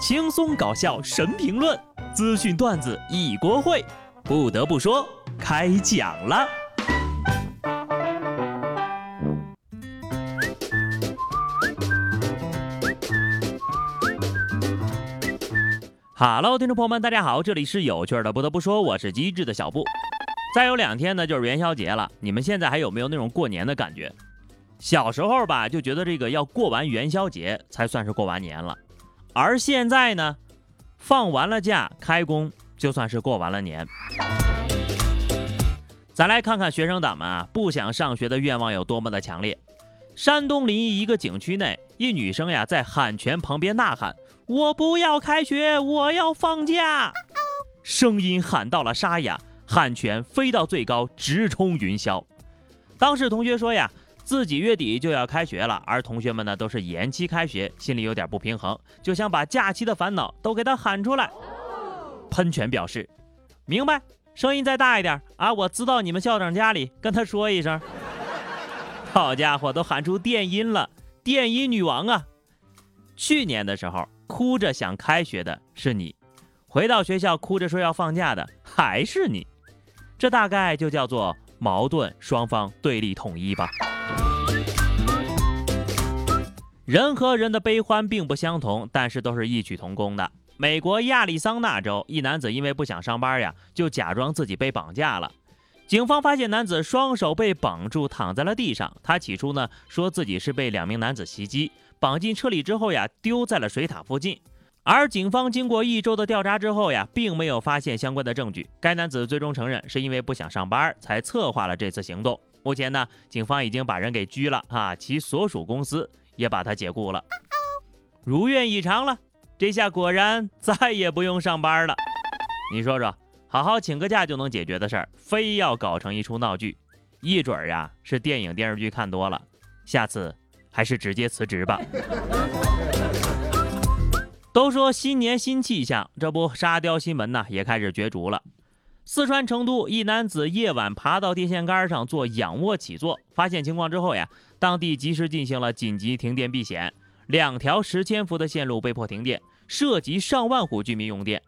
轻松搞笑神评论，资讯段子一锅烩。不得不说，开讲了。Hello，听众朋友们，大家好，这里是有趣的。不得不说，我是机智的小布。再有两天呢，就是元宵节了。你们现在还有没有那种过年的感觉？小时候吧，就觉得这个要过完元宵节才算是过完年了。而现在呢，放完了假开工，就算是过完了年。咱来看看学生党们啊，不想上学的愿望有多么的强烈。山东临沂一个景区内，一女生呀在喊泉旁边呐喊：“我不要开学，我要放假。”声音喊到了沙哑，喊泉飞到最高，直冲云霄。当时同学说呀。自己月底就要开学了，而同学们呢都是延期开学，心里有点不平衡，就想把假期的烦恼都给他喊出来。喷泉表示明白，声音再大一点啊！我知道你们校长家里，跟他说一声。好家伙，都喊出电音了，电音女王啊！去年的时候哭着想开学的是你，回到学校哭着说要放假的还是你，这大概就叫做矛盾双方对立统一吧。人和人的悲欢并不相同，但是都是异曲同工的。美国亚利桑那州一男子因为不想上班呀，就假装自己被绑架了。警方发现男子双手被绑住，躺在了地上。他起初呢说自己是被两名男子袭击，绑进车里之后呀，丢在了水塔附近。而警方经过一周的调查之后呀，并没有发现相关的证据。该男子最终承认是因为不想上班才策划了这次行动。目前呢，警方已经把人给拘了啊，其所属公司。也把他解雇了，如愿以偿了。这下果然 再也不用上班了。你说说，好好请个假就能解决的事儿，非要搞成一出闹剧，一准儿呀是电影电视剧看多了。下次还是直接辞职吧。都说新年新气象，这不沙雕新闻呢也开始角逐了。四川成都一男子夜晚爬到电线杆上做仰卧起坐，发现情况之后呀，当地及时进行了紧急停电避险，两条十千伏的线路被迫停电，涉及上万户居民用电。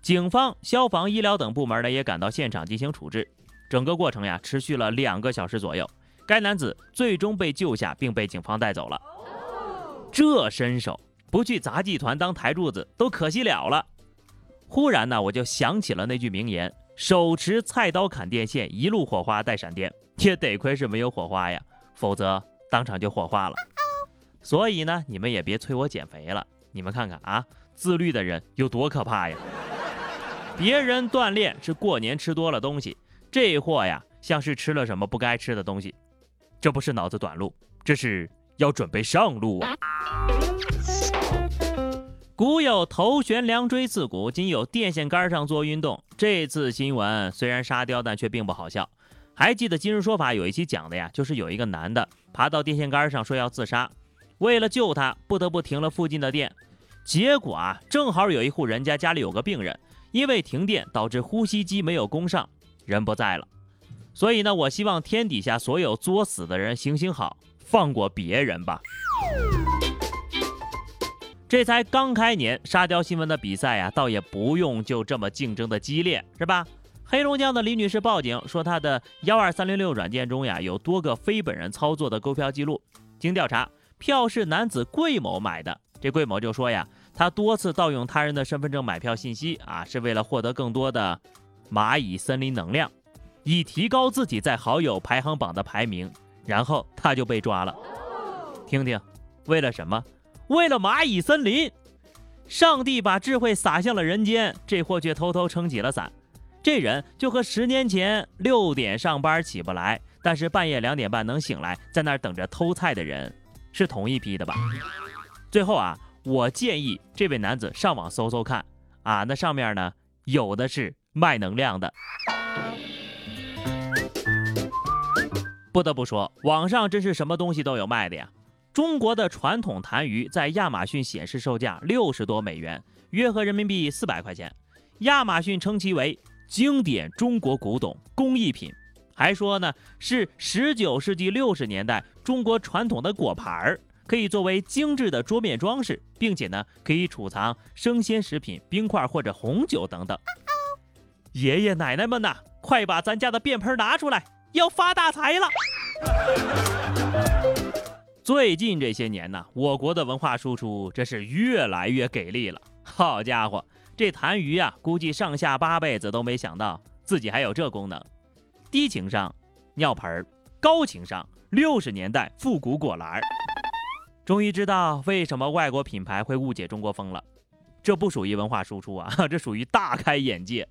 警方、消防、医疗等部门呢也赶到现场进行处置。整个过程呀持续了两个小时左右，该男子最终被救下并被警方带走了。这身手不去杂技团当台柱子都可惜了了。忽然呢，我就想起了那句名言。手持菜刀砍电线，一路火花带闪电，也得亏是没有火花呀，否则当场就火化了。所以呢，你们也别催我减肥了。你们看看啊，自律的人有多可怕呀！别人锻炼是过年吃多了东西，这货呀像是吃了什么不该吃的东西。这不是脑子短路，这是要准备上路啊！古有头悬梁锥刺股，今有电线杆上做运动。这次新闻虽然沙雕，但却并不好笑。还记得《今日说法》有一期讲的呀，就是有一个男的爬到电线杆上说要自杀，为了救他，不得不停了附近的电。结果啊，正好有一户人家家里有个病人，因为停电导致呼吸机没有供上，人不在了。所以呢，我希望天底下所有作死的人行行好，放过别人吧。这才刚开年，沙雕新闻的比赛呀，倒也不用就这么竞争的激烈，是吧？黑龙江的李女士报警说，她的幺二三零六软件中呀，有多个非本人操作的购票记录。经调查，票是男子桂某买的。这桂某就说呀，他多次盗用他人的身份证买票信息啊，是为了获得更多的蚂蚁森林能量，以提高自己在好友排行榜的排名。然后他就被抓了。听听，为了什么？为了蚂蚁森林，上帝把智慧撒向了人间，这货却偷偷撑起了伞。这人就和十年前六点上班起不来，但是半夜两点半能醒来，在那等着偷菜的人是同一批的吧？最后啊，我建议这位男子上网搜搜看啊，那上面呢有的是卖能量的。不得不说，网上真是什么东西都有卖的呀。中国的传统痰盂在亚马逊显示售价六十多美元，约合人民币四百块钱。亚马逊称其为经典中国古董工艺品，还说呢是十九世纪六十年代中国传统的果盘儿，可以作为精致的桌面装饰，并且呢，可以储藏生鲜食品、冰块或者红酒等等。爷爷奶奶们呐，快把咱家的便盆拿出来，要发大财了！最近这些年呢，我国的文化输出真是越来越给力了。好家伙，这痰盂啊，估计上下八辈子都没想到自己还有这功能。低情商，尿盆儿；高情商，六十年代复古果篮儿。终于知道为什么外国品牌会误解中国风了。这不属于文化输出啊，这属于大开眼界。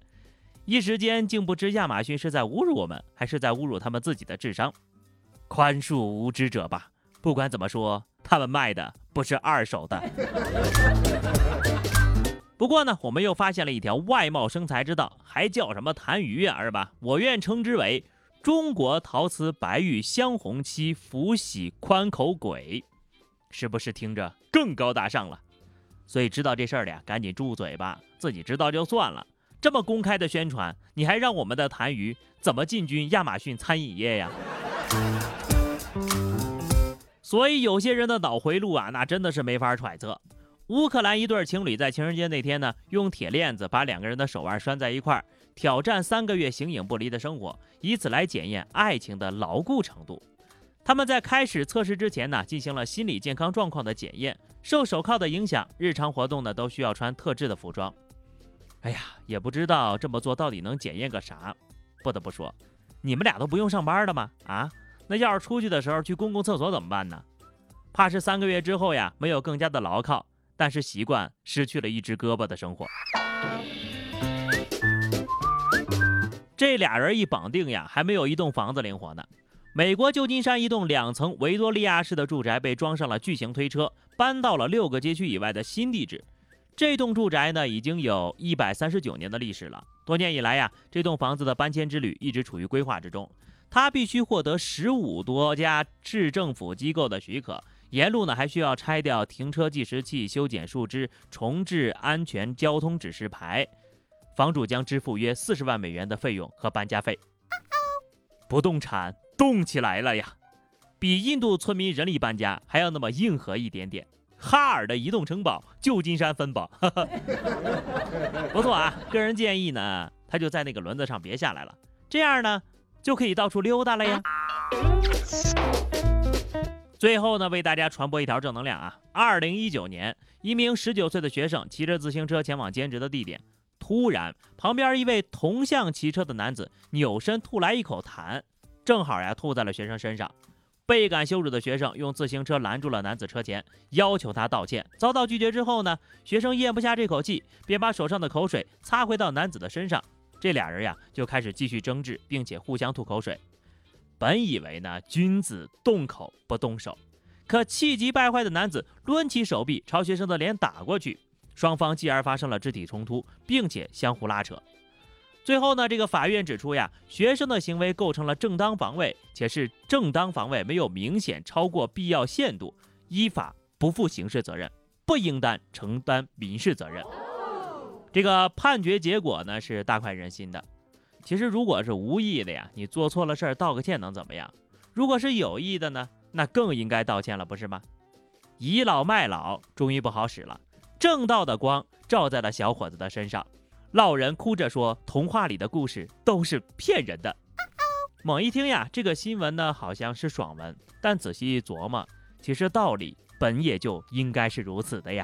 一时间竟不知亚马逊是在侮辱我们，还是在侮辱他们自己的智商。宽恕无知者吧。不管怎么说，他们卖的不是二手的。不过呢，我们又发现了一条外贸生财之道，还叫什么痰盂啊，是吧？我愿称之为中国陶瓷白玉镶红漆福喜宽口簋，是不是听着更高大上了？所以知道这事儿的呀，赶紧住嘴吧，自己知道就算了。这么公开的宣传，你还让我们的痰盂怎么进军亚马逊餐饮业呀？所以有些人的脑回路啊，那真的是没法揣测。乌克兰一对情侣在情人节那天呢，用铁链子把两个人的手腕拴在一块儿，挑战三个月形影不离的生活，以此来检验爱情的牢固程度。他们在开始测试之前呢，进行了心理健康状况的检验。受手铐的影响，日常活动呢都需要穿特制的服装。哎呀，也不知道这么做到底能检验个啥。不得不说，你们俩都不用上班的吗？啊，那要是出去的时候去公共厕所怎么办呢？怕是三个月之后呀，没有更加的牢靠。但是习惯失去了一只胳膊的生活，这俩人一绑定呀，还没有一栋房子灵活呢。美国旧金山一栋两层维多利亚式的住宅被装上了巨型推车，搬到了六个街区以外的新地址。这栋住宅呢，已经有一百三十九年的历史了。多年以来呀，这栋房子的搬迁之旅一直处于规划之中，他必须获得十五多家市政府机构的许可。沿路呢还需要拆掉停车计时器、修剪树枝、重置安全交通指示牌，房主将支付约四十万美元的费用和搬家费。不动产动起来了呀，比印度村民人力搬家还要那么硬核一点点。哈尔的移动城堡，旧金山分堡，不错啊。个人建议呢，他就在那个轮子上别下来了，这样呢就可以到处溜达了呀。最后呢，为大家传播一条正能量啊！二零一九年，一名十九岁的学生骑着自行车前往兼职的地点，突然旁边一位同向骑车的男子扭身吐来一口痰，正好呀吐在了学生身上。倍感羞辱的学生用自行车拦住了男子车前，要求他道歉。遭到拒绝之后呢，学生咽不下这口气，便把手上的口水擦回到男子的身上。这俩人呀就开始继续争执，并且互相吐口水。本以为呢，君子动口不动手，可气急败坏的男子抡起手臂朝学生的脸打过去，双方继而发生了肢体冲突，并且相互拉扯。最后呢，这个法院指出呀，学生的行为构成了正当防卫，且是正当防卫没有明显超过必要限度，依法不负刑事责任，不应当承担民事责任。这个判决结果呢，是大快人心的。其实，如果是无意的呀，你做错了事儿道个歉能怎么样？如果是有意的呢，那更应该道歉了，不是吗？倚老卖老终于不好使了，正道的光照在了小伙子的身上。老人哭着说：“童话里的故事都是骗人的。”猛一听呀，这个新闻呢好像是爽文，但仔细一琢磨，其实道理本也就应该是如此的呀。